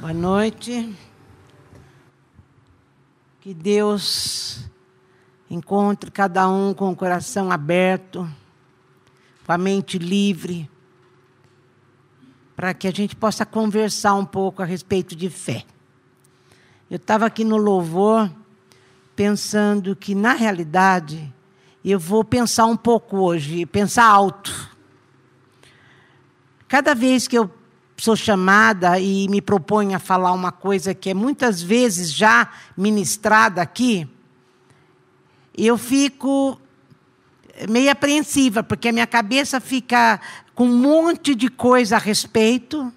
Boa noite. Que Deus encontre cada um com o coração aberto, com a mente livre, para que a gente possa conversar um pouco a respeito de fé. Eu estava aqui no louvor pensando que, na realidade, eu vou pensar um pouco hoje, pensar alto. Cada vez que eu sou chamada e me proponho a falar uma coisa que é muitas vezes já ministrada aqui, eu fico meio apreensiva, porque a minha cabeça fica com um monte de coisa a respeito,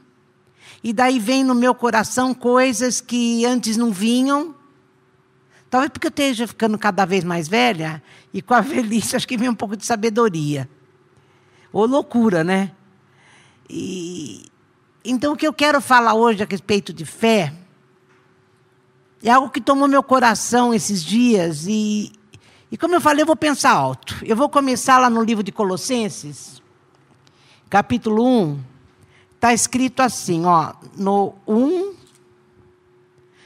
e daí vem no meu coração coisas que antes não vinham. Talvez porque eu esteja ficando cada vez mais velha, e com a velhice acho que vem um pouco de sabedoria. Ou loucura, né? E, então, o que eu quero falar hoje a respeito de fé é algo que tomou meu coração esses dias. E, e como eu falei, eu vou pensar alto. Eu vou começar lá no livro de Colossenses, capítulo 1. Está escrito assim, ó, no 1,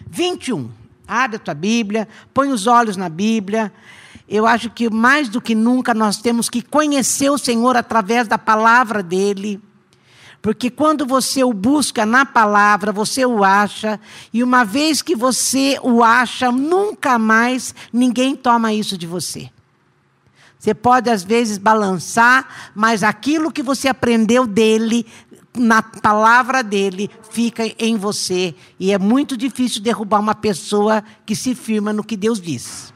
21. Abre a tua Bíblia, põe os olhos na Bíblia. Eu acho que mais do que nunca nós temos que conhecer o Senhor através da palavra dele. Porque quando você o busca na palavra, você o acha, e uma vez que você o acha, nunca mais ninguém toma isso de você. Você pode às vezes balançar, mas aquilo que você aprendeu dele, na palavra dele, fica em você. E é muito difícil derrubar uma pessoa que se firma no que Deus diz.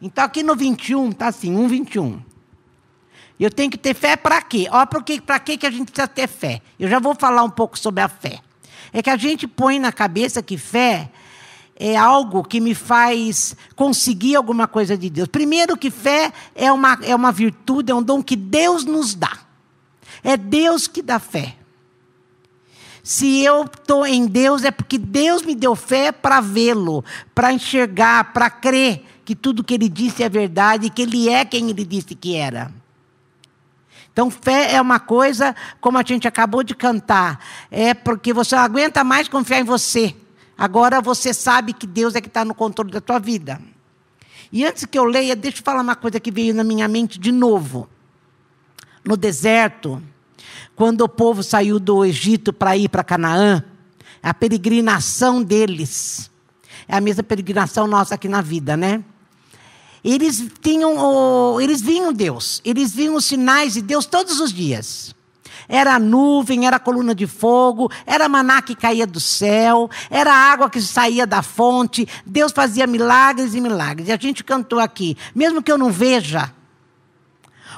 Então, aqui no 21, está assim, 1, 21. Eu tenho que ter fé para quê? Olha para que, que, que a gente precisa ter fé. Eu já vou falar um pouco sobre a fé. É que a gente põe na cabeça que fé é algo que me faz conseguir alguma coisa de Deus. Primeiro, que fé é uma, é uma virtude, é um dom que Deus nos dá. É Deus que dá fé. Se eu estou em Deus, é porque Deus me deu fé para vê-lo, para enxergar, para crer que tudo que ele disse é verdade, que ele é quem ele disse que era. Então, fé é uma coisa, como a gente acabou de cantar, é porque você não aguenta mais confiar em você. Agora você sabe que Deus é que está no controle da tua vida. E antes que eu leia, deixa eu falar uma coisa que veio na minha mente de novo. No deserto, quando o povo saiu do Egito para ir para Canaã, a peregrinação deles é a mesma peregrinação nossa aqui na vida, né? Eles tinham, eles viam Deus, eles viam os sinais de Deus todos os dias. Era nuvem, era coluna de fogo, era maná que caía do céu, era água que saía da fonte. Deus fazia milagres e milagres. E a gente cantou aqui, mesmo que eu não veja,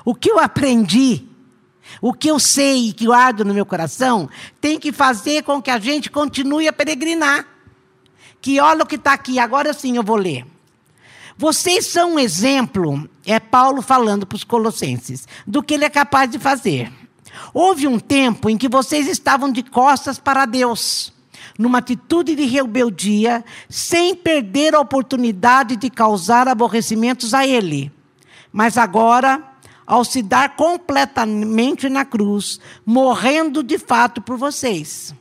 o que eu aprendi, o que eu sei e que guardo no meu coração, tem que fazer com que a gente continue a peregrinar. Que olha o que está aqui, agora sim eu vou ler. Vocês são um exemplo, é Paulo falando para os colossenses, do que ele é capaz de fazer. Houve um tempo em que vocês estavam de costas para Deus, numa atitude de rebeldia, sem perder a oportunidade de causar aborrecimentos a Ele. Mas agora, ao se dar completamente na cruz, morrendo de fato por vocês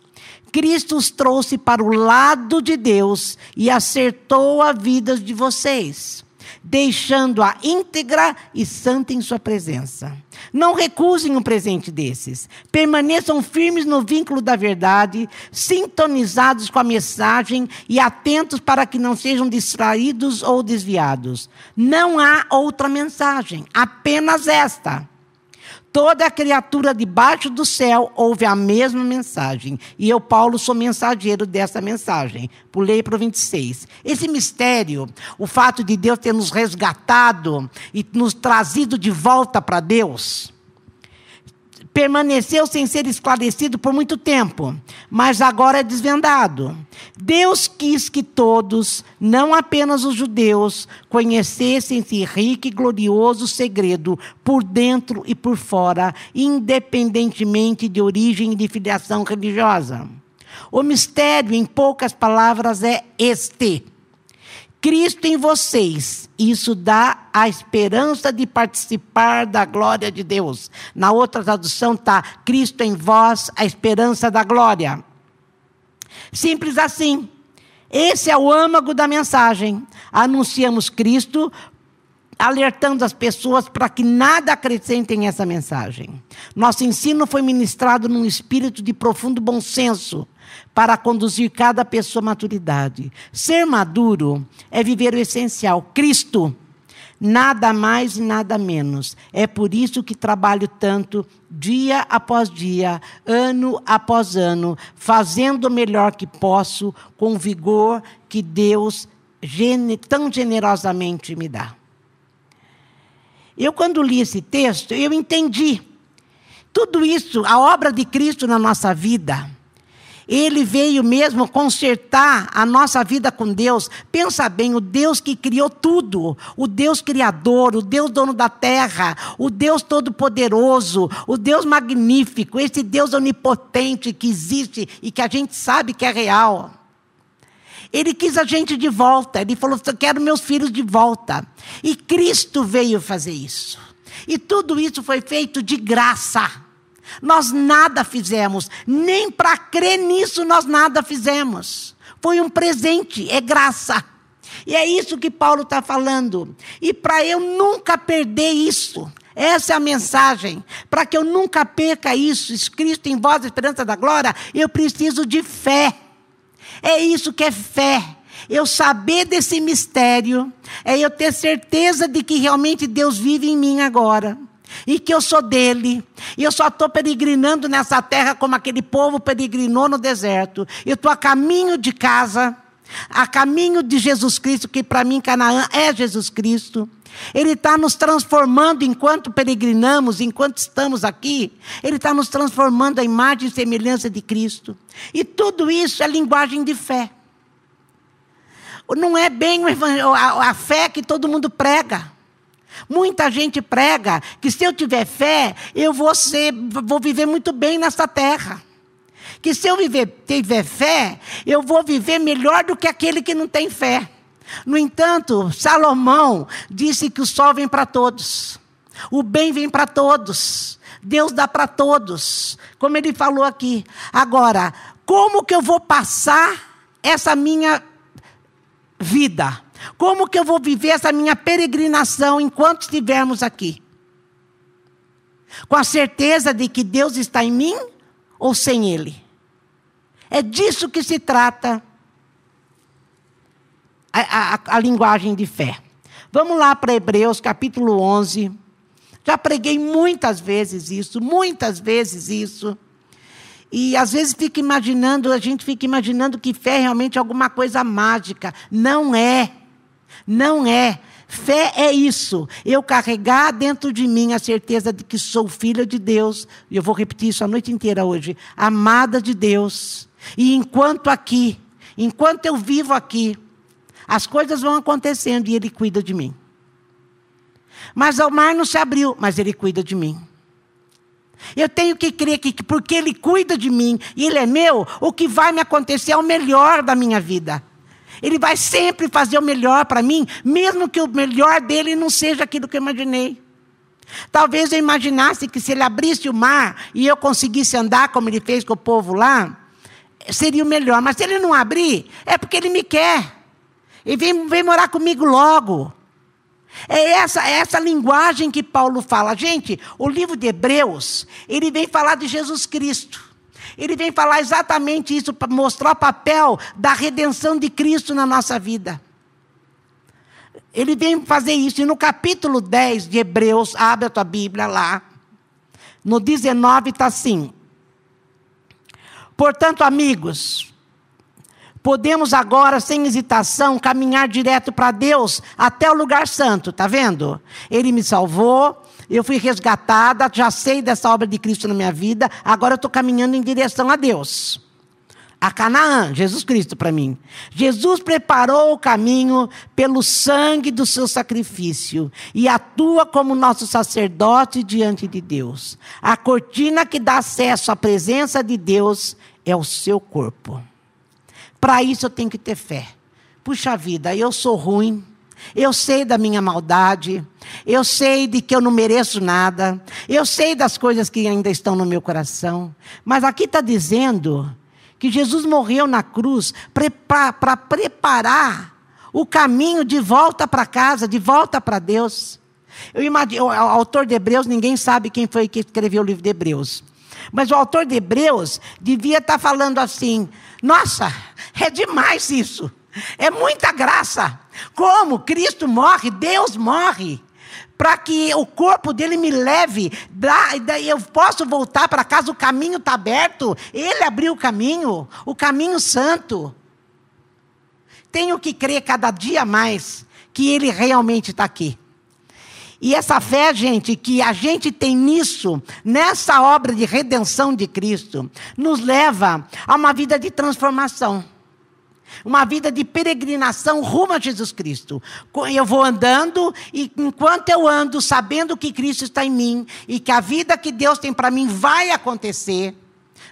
Cristo os trouxe para o lado de Deus e acertou a vida de vocês, deixando-a íntegra e santa em sua presença. Não recusem um presente desses. Permaneçam firmes no vínculo da verdade, sintonizados com a mensagem e atentos para que não sejam distraídos ou desviados. Não há outra mensagem, apenas esta. Toda criatura debaixo do céu ouve a mesma mensagem. E eu, Paulo, sou mensageiro dessa mensagem. Pulei para o 26. Esse mistério, o fato de Deus ter nos resgatado e nos trazido de volta para Deus, permaneceu sem ser esclarecido por muito tempo, mas agora é desvendado. Deus quis que todos, não apenas os judeus, conhecessem esse rico e glorioso segredo por dentro e por fora, independentemente de origem e de filiação religiosa. O mistério, em poucas palavras, é este. Cristo em vocês, isso dá a esperança de participar da glória de Deus. Na outra tradução está Cristo em vós, a esperança da glória. Simples assim. Esse é o âmago da mensagem. Anunciamos Cristo, alertando as pessoas para que nada acrescentem essa mensagem. Nosso ensino foi ministrado num espírito de profundo bom senso para conduzir cada pessoa à maturidade. Ser maduro é viver o essencial, Cristo. Nada mais e nada menos. É por isso que trabalho tanto, dia após dia, ano após ano, fazendo o melhor que posso, com o vigor que Deus tão generosamente me dá. Eu, quando li esse texto, eu entendi. Tudo isso, a obra de Cristo na nossa vida, ele veio mesmo consertar a nossa vida com Deus. Pensa bem, o Deus que criou tudo, o Deus criador, o Deus dono da terra, o Deus todo-poderoso, o Deus magnífico, esse Deus onipotente que existe e que a gente sabe que é real. Ele quis a gente de volta. Ele falou: Eu quero meus filhos de volta. E Cristo veio fazer isso. E tudo isso foi feito de graça. Nós nada fizemos, nem para crer nisso nós nada fizemos. Foi um presente, é graça. E é isso que Paulo está falando. E para eu nunca perder isso, essa é a mensagem. Para que eu nunca perca isso, escrito em voz, esperança da glória, eu preciso de fé. É isso que é fé. Eu saber desse mistério, é eu ter certeza de que realmente Deus vive em mim agora e que eu sou dele, e eu só estou peregrinando nessa terra como aquele povo peregrinou no deserto. Eu estou a caminho de casa, a caminho de Jesus Cristo, que para mim Canaã é Jesus Cristo. Ele está nos transformando enquanto peregrinamos, enquanto estamos aqui. Ele está nos transformando a imagem e semelhança de Cristo. E tudo isso é linguagem de fé. Não é bem a fé que todo mundo prega. Muita gente prega que se eu tiver fé, eu vou, ser, vou viver muito bem nessa terra. Que se eu viver, tiver fé, eu vou viver melhor do que aquele que não tem fé. No entanto, Salomão disse que o sol vem para todos, o bem vem para todos, Deus dá para todos, como ele falou aqui. Agora, como que eu vou passar essa minha vida? Como que eu vou viver essa minha peregrinação enquanto estivermos aqui? Com a certeza de que Deus está em mim ou sem Ele? É disso que se trata a, a, a linguagem de fé. Vamos lá para Hebreus capítulo 11. Já preguei muitas vezes isso, muitas vezes isso. E às vezes fica imaginando, a gente fica imaginando que fé é realmente alguma coisa mágica. Não é. Não é. Fé é isso. Eu carregar dentro de mim a certeza de que sou filha de Deus. E eu vou repetir isso a noite inteira hoje. Amada de Deus. E enquanto aqui, enquanto eu vivo aqui, as coisas vão acontecendo e Ele cuida de mim. Mas o mar não se abriu, mas Ele cuida de mim. Eu tenho que crer que porque Ele cuida de mim e Ele é meu, o que vai me acontecer é o melhor da minha vida. Ele vai sempre fazer o melhor para mim, mesmo que o melhor dele não seja aquilo que eu imaginei. Talvez eu imaginasse que se ele abrisse o mar e eu conseguisse andar como ele fez com o povo lá, seria o melhor. Mas se ele não abrir, é porque ele me quer. E vem, vem morar comigo logo. É essa, é essa linguagem que Paulo fala. Gente, o livro de Hebreus, ele vem falar de Jesus Cristo. Ele vem falar exatamente isso, para mostrar o papel da redenção de Cristo na nossa vida. Ele vem fazer isso. E no capítulo 10 de Hebreus, abre a tua Bíblia lá. No 19 está assim. Portanto, amigos, Podemos agora, sem hesitação, caminhar direto para Deus, até o lugar santo, tá vendo? Ele me salvou, eu fui resgatada, já sei dessa obra de Cristo na minha vida, agora eu estou caminhando em direção a Deus. A Canaã, Jesus Cristo para mim. Jesus preparou o caminho pelo sangue do seu sacrifício e atua como nosso sacerdote diante de Deus. A cortina que dá acesso à presença de Deus é o seu corpo. Para isso eu tenho que ter fé. Puxa vida, eu sou ruim. Eu sei da minha maldade, eu sei de que eu não mereço nada, eu sei das coisas que ainda estão no meu coração, mas aqui está dizendo que Jesus morreu na cruz para preparar o caminho de volta para casa, de volta para Deus. Eu imagino, o autor de Hebreus, ninguém sabe quem foi que escreveu o livro de Hebreus. Mas o autor de Hebreus devia estar falando assim: nossa, é demais isso. É muita graça. Como Cristo morre, Deus morre. Para que o corpo dele me leve, daí eu posso voltar para casa, o caminho está aberto. Ele abriu o caminho, o caminho santo. Tenho que crer cada dia mais que ele realmente está aqui. E essa fé, gente, que a gente tem nisso, nessa obra de redenção de Cristo, nos leva a uma vida de transformação. Uma vida de peregrinação rumo a Jesus Cristo. Eu vou andando e enquanto eu ando, sabendo que Cristo está em mim e que a vida que Deus tem para mim vai acontecer,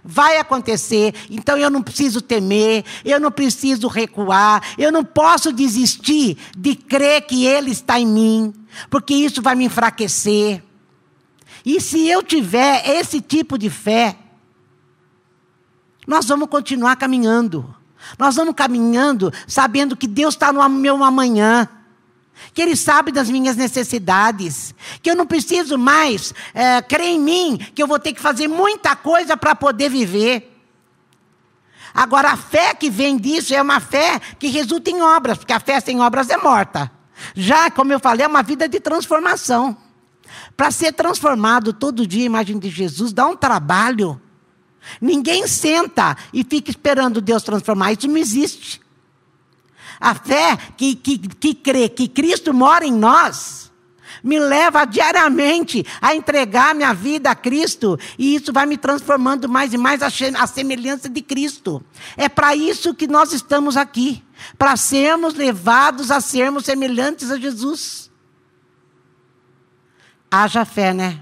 vai acontecer, então eu não preciso temer, eu não preciso recuar, eu não posso desistir de crer que Ele está em mim, porque isso vai me enfraquecer. E se eu tiver esse tipo de fé, nós vamos continuar caminhando. Nós vamos caminhando sabendo que Deus está no meu amanhã que Ele sabe das minhas necessidades, que eu não preciso mais é, crer em mim, que eu vou ter que fazer muita coisa para poder viver. Agora, a fé que vem disso é uma fé que resulta em obras, porque a fé sem obras é morta. Já, como eu falei, é uma vida de transformação. Para ser transformado todo dia, a imagem de Jesus, dá um trabalho. Ninguém senta e fica esperando Deus transformar, isso não existe. A fé que, que, que crê que Cristo mora em nós, me leva diariamente a entregar minha vida a Cristo, e isso vai me transformando mais e mais a semelhança de Cristo. É para isso que nós estamos aqui para sermos levados a sermos semelhantes a Jesus. Haja fé, né?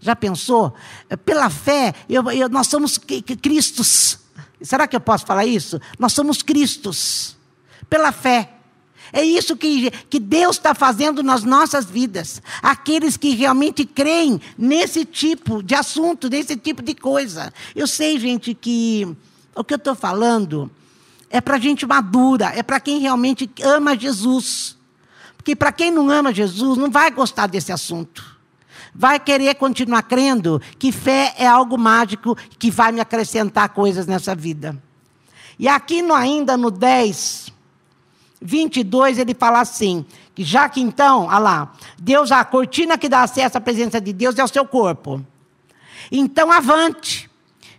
Já pensou? Pela fé, eu, eu, nós somos Cristos. Será que eu posso falar isso? Nós somos Cristos pela fé. É isso que, que Deus está fazendo nas nossas vidas. Aqueles que realmente creem nesse tipo de assunto, nesse tipo de coisa. Eu sei, gente, que o que eu estou falando é para gente madura, é para quem realmente ama Jesus. Porque para quem não ama Jesus, não vai gostar desse assunto. Vai querer continuar crendo que fé é algo mágico que vai me acrescentar coisas nessa vida. E aqui no, ainda no 10, 22, ele fala assim: que já que então, olha lá, Deus, a cortina que dá acesso à presença de Deus é o seu corpo. Então, avante,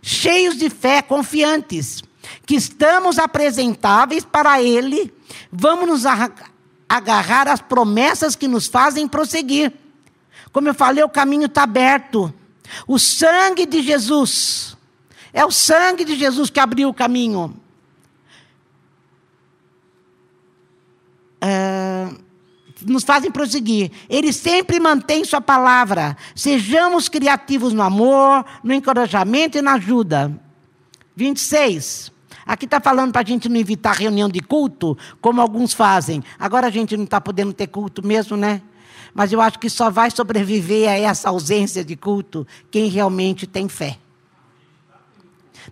cheios de fé, confiantes, que estamos apresentáveis para Ele, vamos nos agarrar às promessas que nos fazem prosseguir. Como eu falei, o caminho está aberto. O sangue de Jesus, é o sangue de Jesus que abriu o caminho. Uh, nos fazem prosseguir. Ele sempre mantém sua palavra. Sejamos criativos no amor, no encorajamento e na ajuda. 26. Aqui está falando para a gente não evitar reunião de culto, como alguns fazem. Agora a gente não está podendo ter culto mesmo, né? Mas eu acho que só vai sobreviver a essa ausência de culto quem realmente tem fé.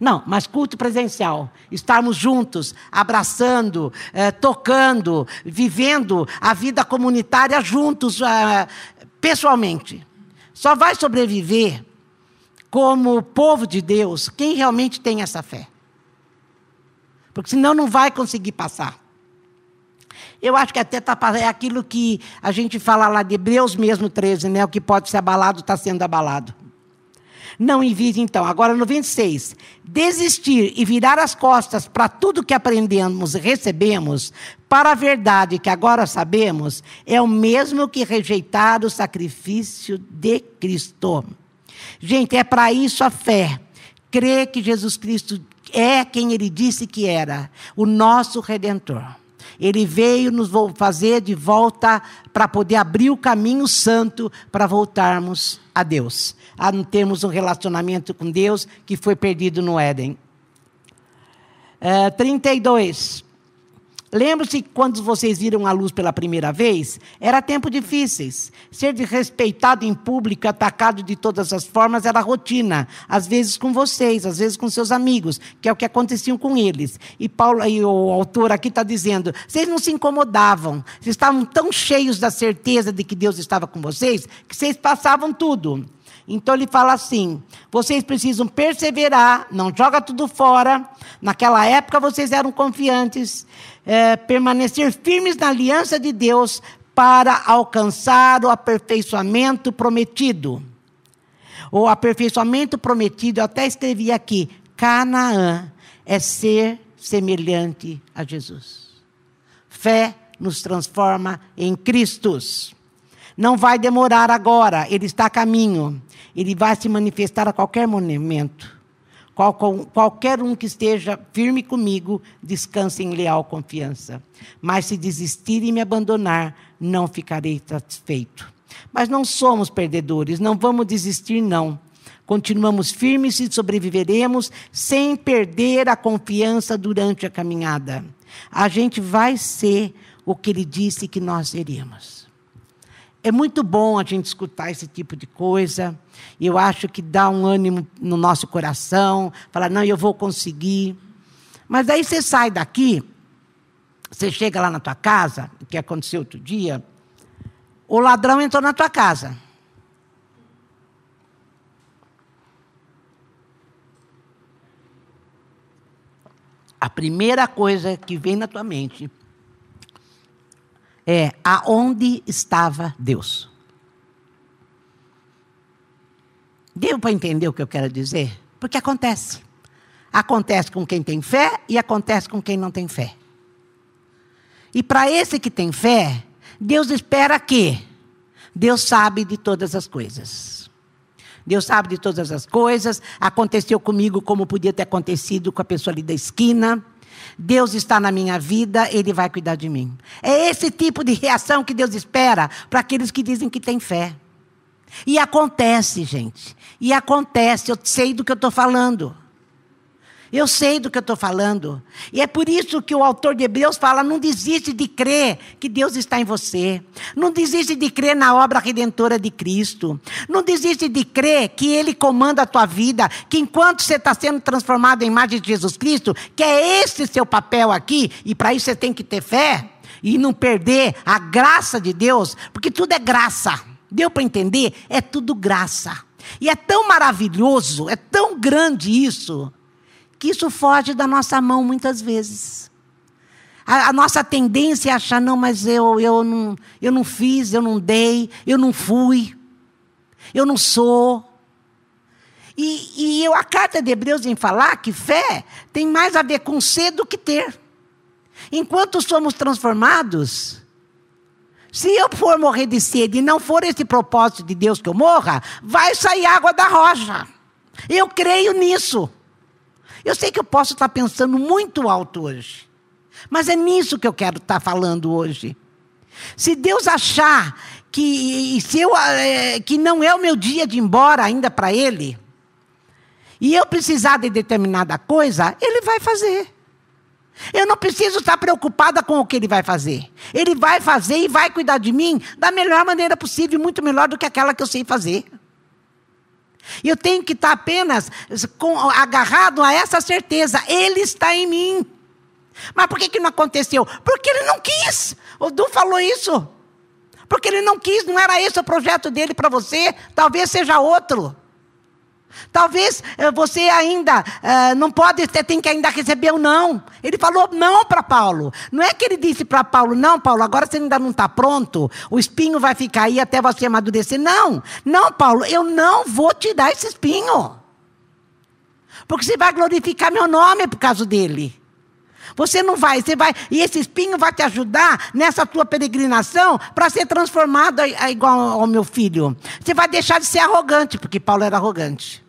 Não, mas culto presencial. Estarmos juntos, abraçando, eh, tocando, vivendo a vida comunitária juntos, eh, pessoalmente. Só vai sobreviver como povo de Deus quem realmente tem essa fé. Porque senão não vai conseguir passar. Eu acho que até tá, é aquilo que a gente fala lá de Hebreus mesmo 13, né? O que pode ser abalado está sendo abalado. Não envie, então. Agora no 26. Desistir e virar as costas para tudo que aprendemos e recebemos, para a verdade que agora sabemos, é o mesmo que rejeitar o sacrifício de Cristo. Gente, é para isso a fé. Crer que Jesus Cristo é quem ele disse que era, o nosso redentor. Ele veio nos fazer de volta para poder abrir o caminho santo para voltarmos a Deus, a termos um relacionamento com Deus que foi perdido no Éden. É, 32. Lembre-se que quando vocês viram a luz pela primeira vez, era tempo difíceis. Ser desrespeitado em público, atacado de todas as formas, era rotina. Às vezes com vocês, às vezes com seus amigos, que é o que acontecia com eles. E Paulo, e o autor aqui está dizendo: vocês não se incomodavam, vocês estavam tão cheios da certeza de que Deus estava com vocês, que vocês passavam tudo. Então ele fala assim: vocês precisam perseverar, não joga tudo fora. Naquela época vocês eram confiantes, é, permanecer firmes na aliança de Deus para alcançar o aperfeiçoamento prometido. O aperfeiçoamento prometido, eu até escrevi aqui: Canaã é ser semelhante a Jesus. Fé nos transforma em Cristos. Não vai demorar agora, ele está a caminho. Ele vai se manifestar a qualquer momento. Qual, qualquer um que esteja firme comigo, descanse em leal confiança. Mas se desistir e me abandonar, não ficarei satisfeito. Mas não somos perdedores, não vamos desistir, não. Continuamos firmes e sobreviveremos sem perder a confiança durante a caminhada. A gente vai ser o que ele disse que nós seríamos. É muito bom a gente escutar esse tipo de coisa. E eu acho que dá um ânimo no nosso coração. Falar, não, eu vou conseguir. Mas daí você sai daqui, você chega lá na tua casa, o que aconteceu outro dia, o ladrão entrou na tua casa. A primeira coisa que vem na tua mente é aonde estava Deus. Deu para entender o que eu quero dizer? Porque acontece. Acontece com quem tem fé e acontece com quem não tem fé. E para esse que tem fé, Deus espera que Deus sabe de todas as coisas. Deus sabe de todas as coisas. Aconteceu comigo como podia ter acontecido com a pessoa ali da esquina. Deus está na minha vida, Ele vai cuidar de mim. É esse tipo de reação que Deus espera para aqueles que dizem que têm fé. E acontece, gente. E acontece, eu sei do que eu estou falando. Eu sei do que eu estou falando. E é por isso que o autor de Hebreus fala: não desiste de crer que Deus está em você. Não desiste de crer na obra redentora de Cristo. Não desiste de crer que Ele comanda a tua vida, que enquanto você está sendo transformado em imagem de Jesus Cristo, que é esse seu papel aqui, e para isso você tem que ter fé e não perder a graça de Deus, porque tudo é graça. Deu para entender? É tudo graça. E é tão maravilhoso, é tão grande isso que isso foge da nossa mão muitas vezes. A, a, nossa tendência é achar, não, mas eu, eu, não, eu não fiz, eu não dei, eu não fui, eu não sou. E, e eu, a carta de Hebreus vem falar que fé tem mais a ver com ser do que ter. Enquanto somos transformados, se eu for morrer de sede e não for esse propósito de Deus que eu morra, vai sair água da rocha. Eu creio nisso. Eu sei que eu posso estar pensando muito alto hoje, mas é nisso que eu quero estar falando hoje. Se Deus achar que, se eu, é, que não é o meu dia de ir embora ainda para Ele, e eu precisar de determinada coisa, Ele vai fazer. Eu não preciso estar preocupada com o que Ele vai fazer. Ele vai fazer e vai cuidar de mim da melhor maneira possível, muito melhor do que aquela que eu sei fazer. E eu tenho que estar apenas com, agarrado a essa certeza: Ele está em mim. Mas por que, que não aconteceu? Porque ele não quis. O Du falou isso. Porque ele não quis, não era esse o projeto dele para você, talvez seja outro. Talvez eh, você ainda uh, não pode, você tem que ainda receber o não. Ele falou não para Paulo. Não é que ele disse para Paulo, não, Paulo, agora você ainda não está pronto, o espinho vai ficar aí até você amadurecer. Não, não, Paulo, eu não vou te dar esse espinho. Porque você vai glorificar meu nome por causa dele. Você não vai, você vai, e esse espinho vai te ajudar nessa tua peregrinação para ser transformado a, a igual ao meu filho. Você vai deixar de ser arrogante, porque Paulo era arrogante.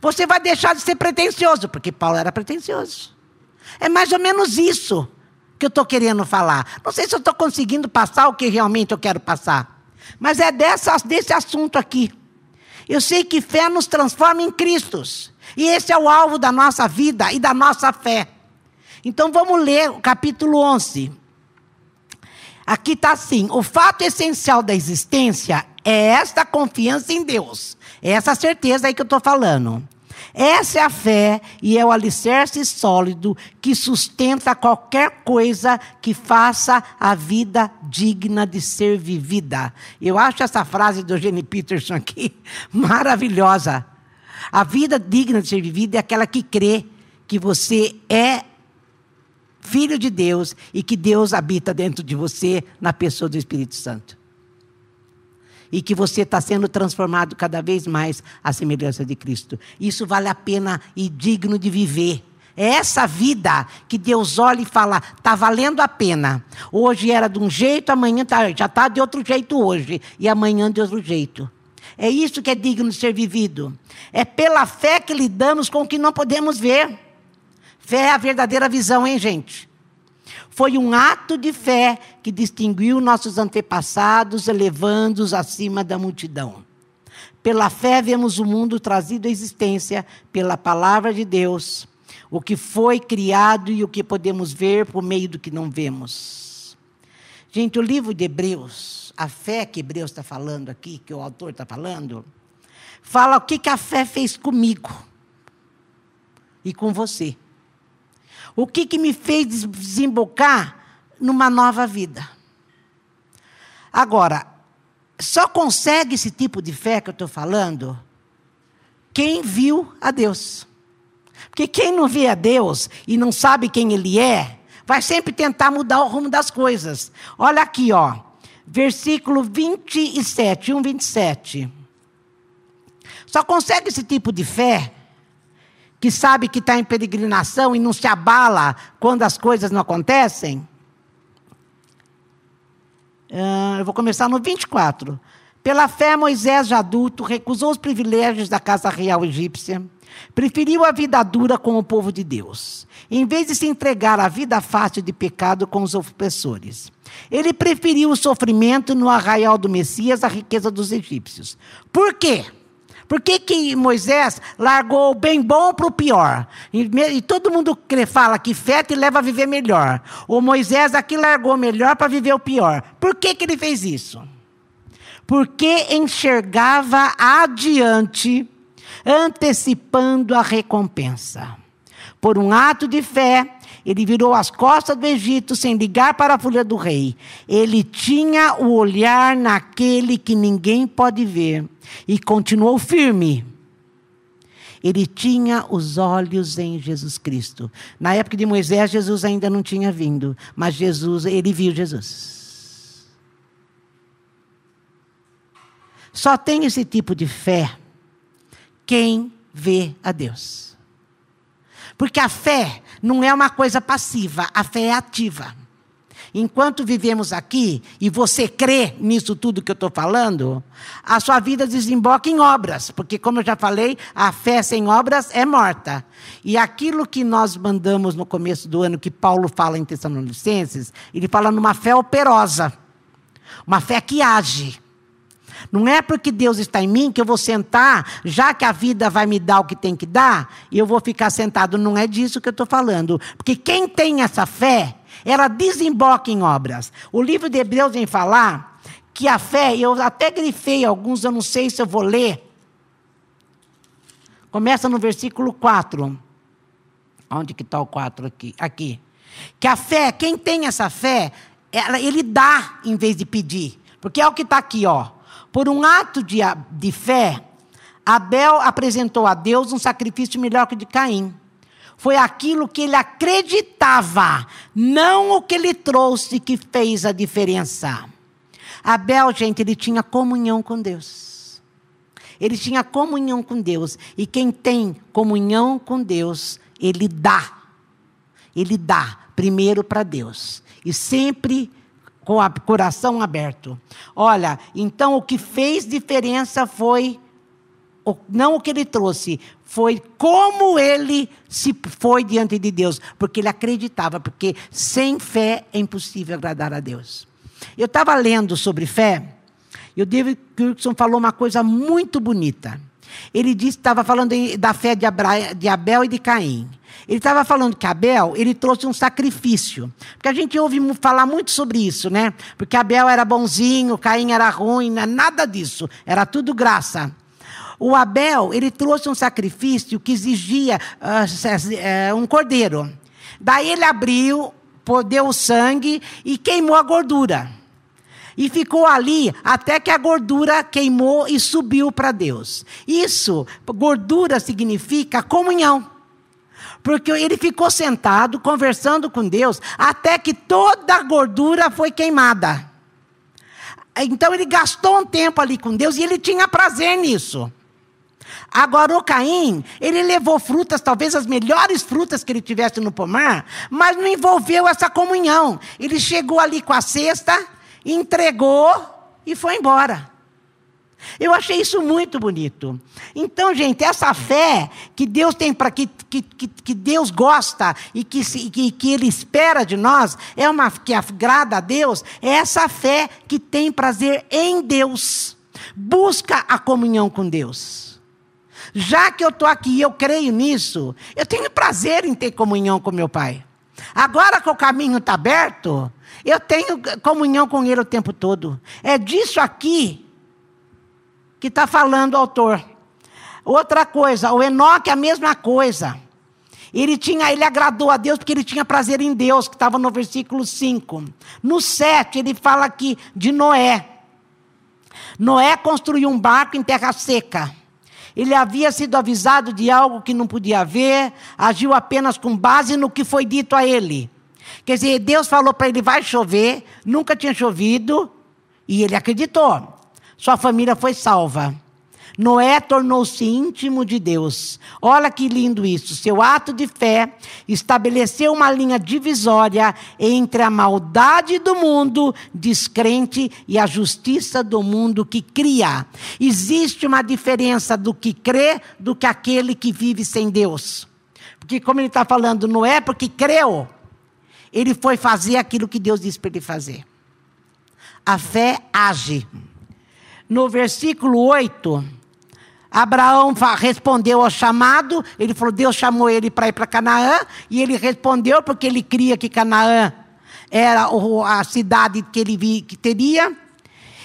Você vai deixar de ser pretencioso, porque Paulo era pretencioso. É mais ou menos isso que eu estou querendo falar. Não sei se eu estou conseguindo passar o que realmente eu quero passar. Mas é dessa, desse assunto aqui. Eu sei que fé nos transforma em Cristos. E esse é o alvo da nossa vida e da nossa fé. Então vamos ler o capítulo 11. Aqui está assim: o fato essencial da existência é esta confiança em Deus. É essa certeza aí que eu estou falando. Essa é a fé e é o alicerce sólido que sustenta qualquer coisa que faça a vida digna de ser vivida. Eu acho essa frase do Eugene Peterson aqui maravilhosa. A vida digna de ser vivida é aquela que crê que você é filho de Deus e que Deus habita dentro de você na pessoa do Espírito Santo. E que você está sendo transformado cada vez mais à semelhança de Cristo. Isso vale a pena e digno de viver. É essa vida que Deus olha e fala, está valendo a pena. Hoje era de um jeito, amanhã tá, já está de outro jeito hoje. E amanhã de outro jeito. É isso que é digno de ser vivido. É pela fé que lidamos com o que não podemos ver. Fé é a verdadeira visão, hein, gente? Foi um ato de fé que distinguiu nossos antepassados, elevando-os acima da multidão. Pela fé vemos o mundo trazido à existência pela palavra de Deus, o que foi criado e o que podemos ver por meio do que não vemos. Gente, o livro de Hebreus, a fé que Hebreus está falando aqui, que o autor está falando, fala o que, que a fé fez comigo e com você. O que, que me fez desembocar numa nova vida? Agora, só consegue esse tipo de fé que eu estou falando quem viu a Deus. Porque quem não vê a Deus e não sabe quem Ele é, vai sempre tentar mudar o rumo das coisas. Olha aqui, ó. Versículo 27, 1, 27. Só consegue esse tipo de fé que sabe que está em peregrinação e não se abala quando as coisas não acontecem? Uh, eu vou começar no 24. Pela fé, Moisés, já adulto, recusou os privilégios da casa real egípcia, preferiu a vida dura com o povo de Deus, em vez de se entregar à vida fácil de pecado com os opressores. Ele preferiu o sofrimento no arraial do Messias à riqueza dos egípcios. Por quê? Por que, que Moisés largou o bem bom para o pior? E, e, todo mundo fala que fé te leva a viver melhor. O Moisés aqui largou o melhor para viver o pior. Por que, que ele fez isso? Porque enxergava adiante, antecipando a recompensa. Por um ato de fé, ele virou as costas do Egito sem ligar para a folha do rei. Ele tinha o olhar naquele que ninguém pode ver e continuou firme. Ele tinha os olhos em Jesus Cristo. Na época de Moisés, Jesus ainda não tinha vindo, mas Jesus, ele viu Jesus. Só tem esse tipo de fé quem vê a Deus. Porque a fé não é uma coisa passiva, a fé é ativa. Enquanto vivemos aqui, e você crê nisso tudo que eu estou falando, a sua vida desemboca em obras, porque, como eu já falei, a fé sem obras é morta. E aquilo que nós mandamos no começo do ano, que Paulo fala em Tessalonicenses, ele fala numa fé operosa, uma fé que age. Não é porque Deus está em mim que eu vou sentar, já que a vida vai me dar o que tem que dar, e eu vou ficar sentado. Não é disso que eu estou falando. Porque quem tem essa fé, ela desemboca em obras. O livro de Hebreus vem falar que a fé, eu até grifei alguns, eu não sei se eu vou ler. Começa no versículo 4. Onde que está o 4 aqui? Aqui. Que a fé, quem tem essa fé, ela, ele dá em vez de pedir. Porque é o que está aqui, ó. Por um ato de, de fé, Abel apresentou a Deus um sacrifício melhor que o de Caim foi aquilo que ele acreditava, não o que ele trouxe que fez a diferença. Abel, gente, ele tinha comunhão com Deus. Ele tinha comunhão com Deus. E quem tem comunhão com Deus, ele dá. Ele dá primeiro para Deus. E sempre com o coração aberto. Olha, então o que fez diferença foi não o que ele trouxe, foi como ele se foi diante de Deus, porque ele acreditava, porque sem fé é impossível agradar a Deus. Eu estava lendo sobre fé, e o David Kirkson falou uma coisa muito bonita. Ele disse estava falando da fé de, Abra, de Abel e de Caim. Ele estava falando que Abel, ele trouxe um sacrifício. Porque a gente ouve falar muito sobre isso, né? Porque Abel era bonzinho, Caim era ruim, é nada disso. Era tudo graça. O Abel, ele trouxe um sacrifício que exigia uh, um cordeiro. Daí ele abriu, deu o sangue e queimou a gordura. E ficou ali até que a gordura queimou e subiu para Deus. Isso, gordura significa comunhão. Porque ele ficou sentado, conversando com Deus, até que toda a gordura foi queimada. Então ele gastou um tempo ali com Deus e ele tinha prazer nisso. Agora, o Caim, ele levou frutas, talvez as melhores frutas que ele tivesse no pomar, mas não envolveu essa comunhão. Ele chegou ali com a cesta, entregou e foi embora. Eu achei isso muito bonito. Então, gente, essa fé que Deus tem para que, que, que, Deus gosta e que, que, que Ele espera de nós, é uma que agrada a Deus, é essa fé que tem prazer em Deus. Busca a comunhão com Deus. Já que eu estou aqui e eu creio nisso, eu tenho prazer em ter comunhão com meu Pai. Agora que o caminho está aberto, eu tenho comunhão com Ele o tempo todo. É disso aqui que está falando o autor. Outra coisa, o Enoque é a mesma coisa. Ele tinha, ele agradou a Deus porque ele tinha prazer em Deus, que estava no versículo 5. No 7, ele fala aqui de Noé. Noé construiu um barco em terra seca. Ele havia sido avisado de algo que não podia ver, agiu apenas com base no que foi dito a ele. Quer dizer, Deus falou para ele: vai chover, nunca tinha chovido, e ele acreditou. Sua família foi salva. Noé tornou-se íntimo de Deus. Olha que lindo isso. Seu ato de fé estabeleceu uma linha divisória entre a maldade do mundo descrente e a justiça do mundo que cria. Existe uma diferença do que crê do que aquele que vive sem Deus. Porque, como ele está falando, Noé, porque creu, ele foi fazer aquilo que Deus disse para ele fazer. A fé age. No versículo 8 Abraão respondeu ao chamado, ele falou: Deus chamou ele para ir para Canaã, e ele respondeu porque ele cria que Canaã era a cidade que ele vi, que teria,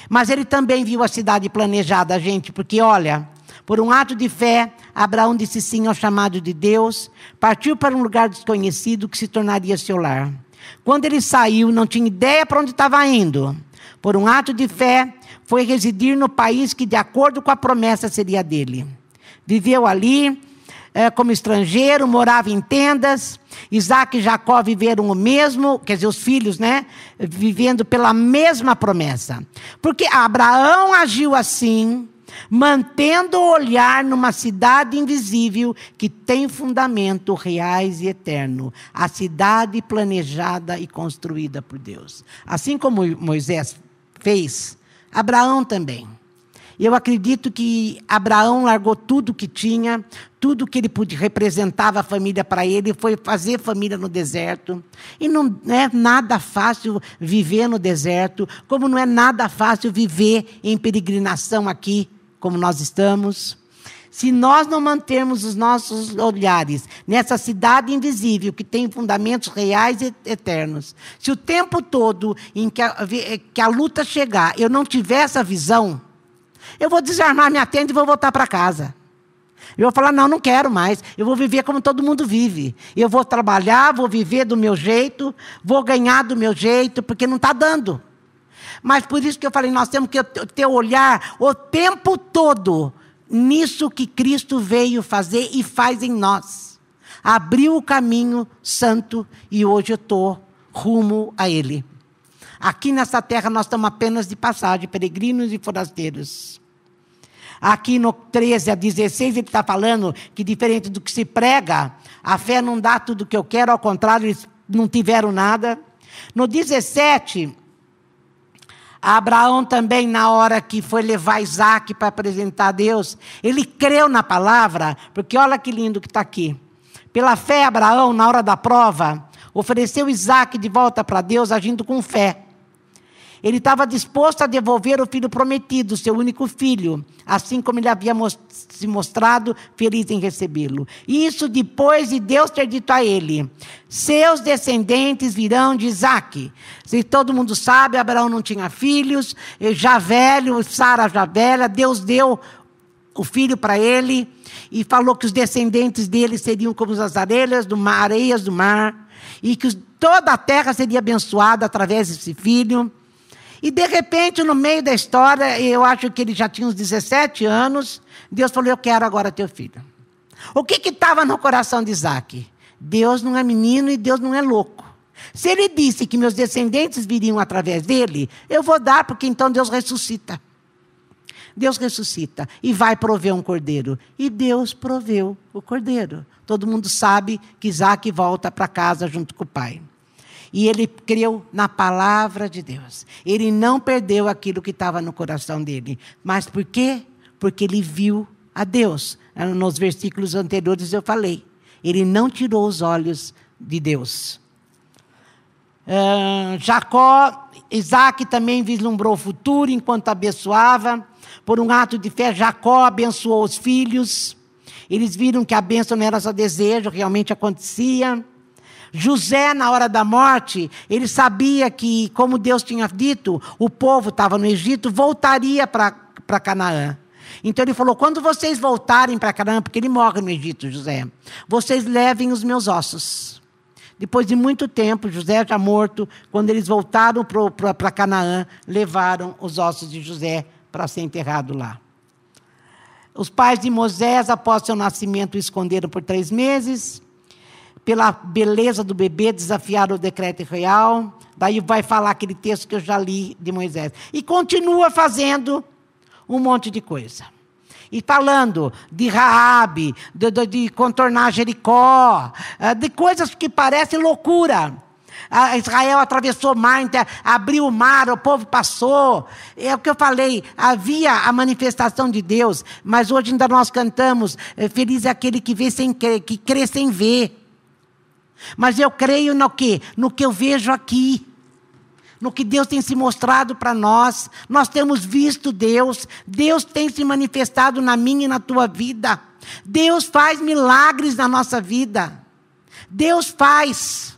mas ele também viu a cidade planejada, gente, porque olha, por um ato de fé, Abraão disse sim ao chamado de Deus, partiu para um lugar desconhecido que se tornaria seu lar. Quando ele saiu, não tinha ideia para onde estava indo. Por um ato de fé, foi residir no país que, de acordo com a promessa, seria dele. Viveu ali é, como estrangeiro, morava em tendas. Isaac e Jacó viveram o mesmo, quer dizer, os filhos, né? Vivendo pela mesma promessa. Porque Abraão agiu assim, mantendo o olhar numa cidade invisível que tem fundamento reais e eterno, a cidade planejada e construída por Deus. Assim como Moisés fez, Abraão também. Eu acredito que Abraão largou tudo que tinha, tudo que ele podia, representava a família para ele, foi fazer família no deserto. E não é nada fácil viver no deserto, como não é nada fácil viver em peregrinação aqui, como nós estamos. Se nós não mantermos os nossos olhares nessa cidade invisível que tem fundamentos reais e eternos, se o tempo todo em que a, que a luta chegar eu não tiver essa visão, eu vou desarmar minha tenda e vou voltar para casa. Eu vou falar, não, não quero mais. Eu vou viver como todo mundo vive. Eu vou trabalhar, vou viver do meu jeito, vou ganhar do meu jeito, porque não está dando. Mas por isso que eu falei, nós temos que ter olhar o tempo todo nisso que Cristo veio fazer e faz em nós. Abriu o caminho santo e hoje eu estou rumo a Ele. Aqui nessa terra nós estamos apenas de passagem, peregrinos e forasteiros. Aqui no 13 a 16 ele está falando que, diferente do que se prega, a fé não dá tudo o que eu quero, ao contrário, eles não tiveram nada. No 17, Abraão também, na hora que foi levar Isaac para apresentar a Deus, ele creu na palavra, porque olha que lindo que está aqui. Pela fé, Abraão, na hora da prova, ofereceu Isaac de volta para Deus, agindo com fé. Ele estava disposto a devolver o filho prometido, seu único filho, assim como ele havia se mostrado feliz em recebê-lo. Isso depois de Deus ter dito a ele: Seus descendentes virão de Isaac. Se todo mundo sabe, Abraão não tinha filhos, já velho, Sara já velha, Deus deu o filho para ele e falou que os descendentes dele seriam como as areias do mar, areias do mar, e que toda a terra seria abençoada através desse filho. E de repente, no meio da história, eu acho que ele já tinha uns 17 anos, Deus falou: Eu quero agora teu filho. O que estava no coração de Isaac? Deus não é menino e Deus não é louco. Se ele disse que meus descendentes viriam através dele, eu vou dar, porque então Deus ressuscita. Deus ressuscita e vai prover um cordeiro. E Deus proveu o cordeiro. Todo mundo sabe que Isaac volta para casa junto com o pai. E ele creu na palavra de Deus. Ele não perdeu aquilo que estava no coração dele. Mas por quê? Porque ele viu a Deus. Nos versículos anteriores eu falei. Ele não tirou os olhos de Deus. Uh, Jacó, Isaac também vislumbrou o futuro enquanto abençoava. Por um ato de fé, Jacó abençoou os filhos. Eles viram que a bênção não era só desejo, realmente acontecia. José, na hora da morte, ele sabia que, como Deus tinha dito, o povo estava no Egito, voltaria para Canaã. Então ele falou: quando vocês voltarem para Canaã, porque ele morre no Egito, José, vocês levem os meus ossos. Depois de muito tempo, José já morto, quando eles voltaram para Canaã, levaram os ossos de José para ser enterrado lá. Os pais de Moisés, após seu nascimento, o esconderam por três meses pela beleza do bebê, desafiaram o decreto real. Daí vai falar aquele texto que eu já li de Moisés. E continua fazendo um monte de coisa. E falando de Raabe, de, de, de contornar Jericó, eh, de coisas que parecem loucura. Israel atravessou o mar, abriu o mar, o povo passou. É o que eu falei, havia a manifestação de Deus, mas hoje ainda nós cantamos, eh, feliz é aquele que vê sem que crê sem ver. Mas eu creio no que? No que eu vejo aqui. No que Deus tem se mostrado para nós. Nós temos visto Deus. Deus tem se manifestado na minha e na tua vida. Deus faz milagres na nossa vida. Deus faz.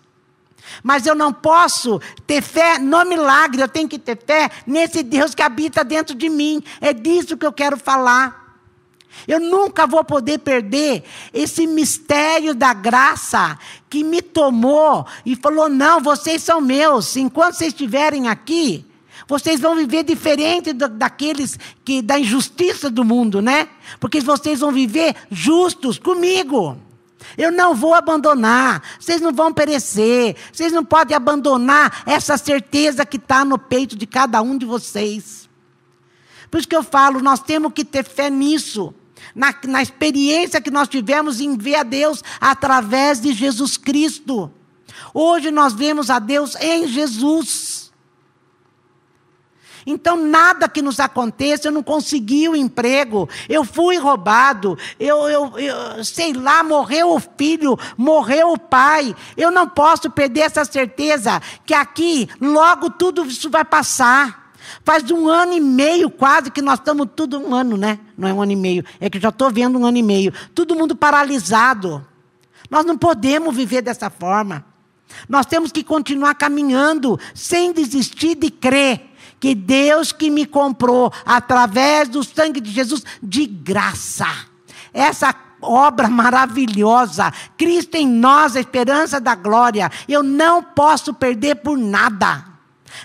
Mas eu não posso ter fé no milagre, eu tenho que ter fé nesse Deus que habita dentro de mim. É disso que eu quero falar. Eu nunca vou poder perder esse mistério da graça que me tomou e falou: não, vocês são meus. Enquanto vocês estiverem aqui, vocês vão viver diferente daqueles que da injustiça do mundo, né? Porque vocês vão viver justos comigo. Eu não vou abandonar. Vocês não vão perecer. Vocês não podem abandonar essa certeza que está no peito de cada um de vocês. Por isso que eu falo, nós temos que ter fé nisso na, na experiência que nós tivemos em ver a Deus através de Jesus Cristo. Hoje nós vemos a Deus em Jesus. Então, nada que nos aconteça, eu não consegui o emprego, eu fui roubado, eu, eu, eu, sei lá, morreu o filho, morreu o pai. Eu não posso perder essa certeza que aqui, logo tudo isso vai passar. Faz um ano e meio quase que nós estamos tudo um ano, né? Não é um ano e meio, é que já estou vendo um ano e meio. Todo mundo paralisado. Nós não podemos viver dessa forma. Nós temos que continuar caminhando sem desistir de crer que Deus que me comprou através do sangue de Jesus de graça. Essa obra maravilhosa, Cristo em nós, a esperança da glória, eu não posso perder por nada.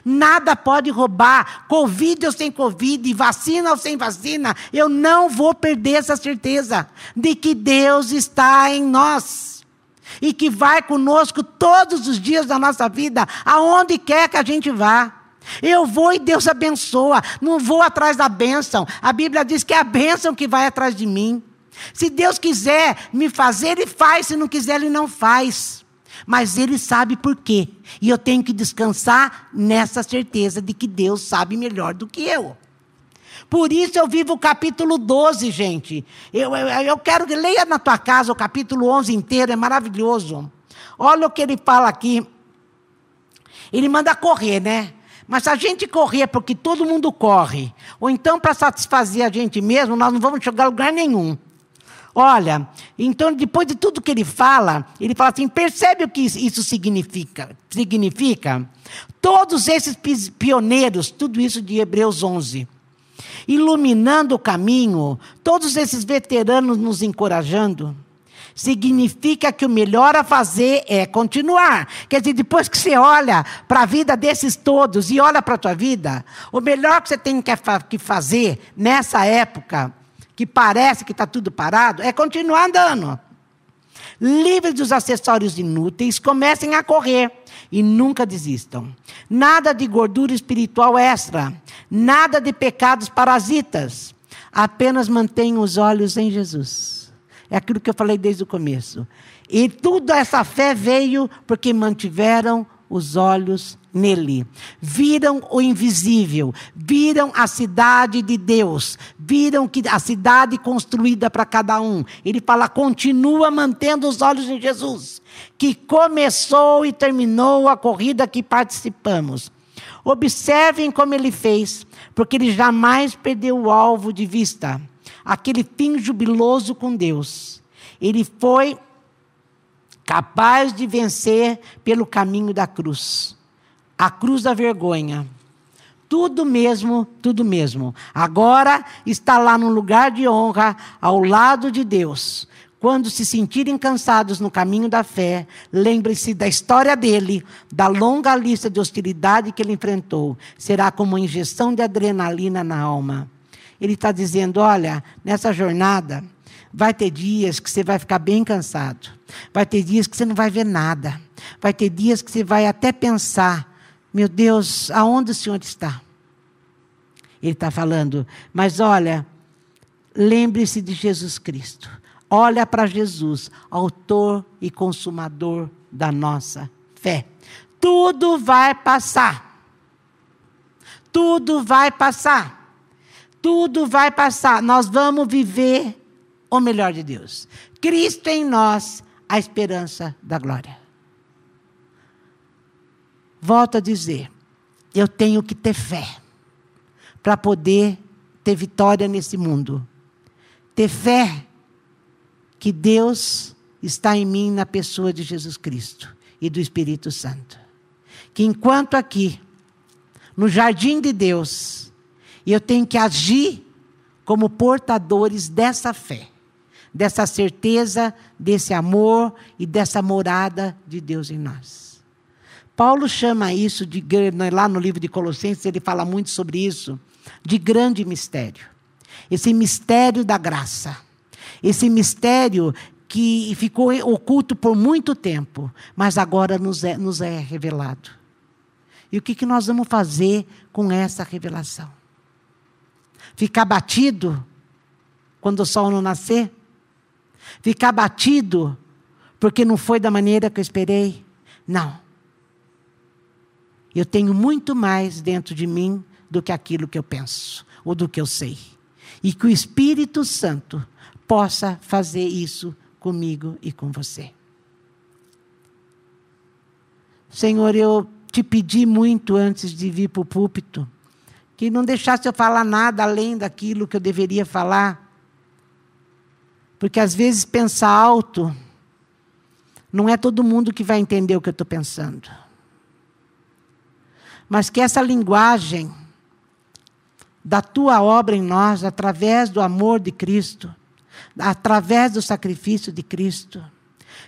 Nada pode roubar, Covid ou sem Covid, vacina ou sem vacina. Eu não vou perder essa certeza de que Deus está em nós e que vai conosco todos os dias da nossa vida, aonde quer que a gente vá. Eu vou e Deus abençoa, não vou atrás da bênção. A Bíblia diz que é a bênção que vai atrás de mim. Se Deus quiser me fazer, Ele faz, se não quiser, Ele não faz mas Ele sabe por quê. E eu tenho que descansar nessa certeza de que Deus sabe melhor do que eu. Por isso eu vivo o capítulo 12, gente. Eu, eu, eu quero que leia na tua casa o capítulo 11 inteiro, é maravilhoso. Olha o que ele fala aqui. Ele manda correr, né? Mas se a gente correr porque todo mundo corre, ou então para satisfazer a gente mesmo, nós não vamos chegar a lugar nenhum. Olha, então depois de tudo que ele fala, ele fala assim: percebe o que isso significa? Significa todos esses pioneiros, tudo isso de Hebreus 11, iluminando o caminho, todos esses veteranos nos encorajando. Significa que o melhor a fazer é continuar. Quer dizer, depois que você olha para a vida desses todos e olha para a tua vida, o melhor que você tem que fazer nessa época que parece que está tudo parado, é continuar andando. Livres dos acessórios inúteis, comecem a correr e nunca desistam. Nada de gordura espiritual extra, nada de pecados parasitas. Apenas mantenham os olhos em Jesus. É aquilo que eu falei desde o começo. E toda essa fé veio porque mantiveram os olhos nele. Viram o invisível, viram a cidade de Deus, viram que a cidade construída para cada um. Ele fala: continua mantendo os olhos em Jesus, que começou e terminou a corrida que participamos. Observem como ele fez, porque ele jamais perdeu o alvo de vista, aquele fim jubiloso com Deus. Ele foi capaz de vencer pelo caminho da cruz a cruz da vergonha. Tudo mesmo, tudo mesmo. Agora está lá no lugar de honra, ao lado de Deus. Quando se sentirem cansados no caminho da fé, lembrem-se da história dele, da longa lista de hostilidade que ele enfrentou. Será como uma injeção de adrenalina na alma. Ele está dizendo: olha, nessa jornada, vai ter dias que você vai ficar bem cansado. Vai ter dias que você não vai ver nada. Vai ter dias que você vai até pensar meu Deus, aonde o Senhor está? Ele está falando, mas olha, lembre-se de Jesus Cristo. Olha para Jesus, autor e consumador da nossa fé. Tudo vai passar. Tudo vai passar. Tudo vai passar. Nós vamos viver o melhor de Deus. Cristo em nós, a esperança da glória. Volto a dizer, eu tenho que ter fé para poder ter vitória nesse mundo. Ter fé que Deus está em mim na pessoa de Jesus Cristo e do Espírito Santo. Que enquanto aqui, no jardim de Deus, eu tenho que agir como portadores dessa fé, dessa certeza, desse amor e dessa morada de Deus em nós. Paulo chama isso de né, lá no livro de Colossenses, ele fala muito sobre isso, de grande mistério. Esse mistério da graça. Esse mistério que ficou oculto por muito tempo, mas agora nos é, nos é revelado. E o que, que nós vamos fazer com essa revelação? Ficar batido quando o sol não nascer? Ficar batido porque não foi da maneira que eu esperei? Não. Eu tenho muito mais dentro de mim do que aquilo que eu penso ou do que eu sei. E que o Espírito Santo possa fazer isso comigo e com você. Senhor, eu te pedi muito antes de vir para o púlpito que não deixasse eu falar nada além daquilo que eu deveria falar. Porque às vezes pensar alto não é todo mundo que vai entender o que eu estou pensando mas que essa linguagem da tua obra em nós, através do amor de Cristo, através do sacrifício de Cristo,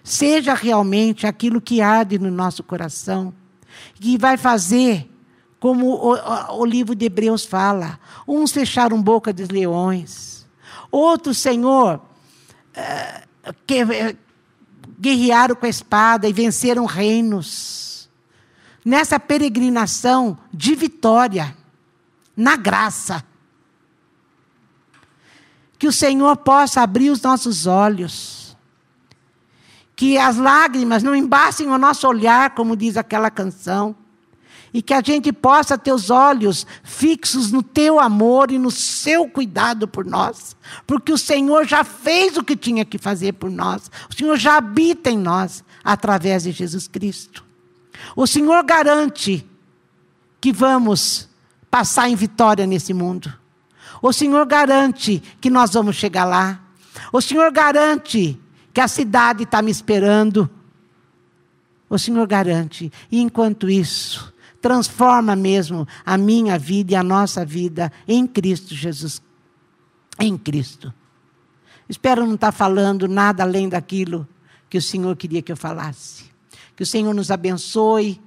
seja realmente aquilo que arde no nosso coração, que vai fazer, como o, o livro de Hebreus fala, uns fecharam boca dos leões, outros, Senhor, eh, que, eh, guerrearam com a espada e venceram reinos nessa peregrinação de vitória, na graça. Que o Senhor possa abrir os nossos olhos. Que as lágrimas não embassem o nosso olhar, como diz aquela canção. E que a gente possa ter os olhos fixos no teu amor e no seu cuidado por nós. Porque o Senhor já fez o que tinha que fazer por nós. O Senhor já habita em nós através de Jesus Cristo. O Senhor garante que vamos passar em vitória nesse mundo. O Senhor garante que nós vamos chegar lá. O Senhor garante que a cidade está me esperando. O Senhor garante. E enquanto isso, transforma mesmo a minha vida e a nossa vida em Cristo Jesus. Em Cristo. Espero não estar falando nada além daquilo que o Senhor queria que eu falasse. Que o Senhor nos abençoe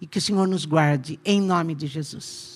e que o Senhor nos guarde, em nome de Jesus.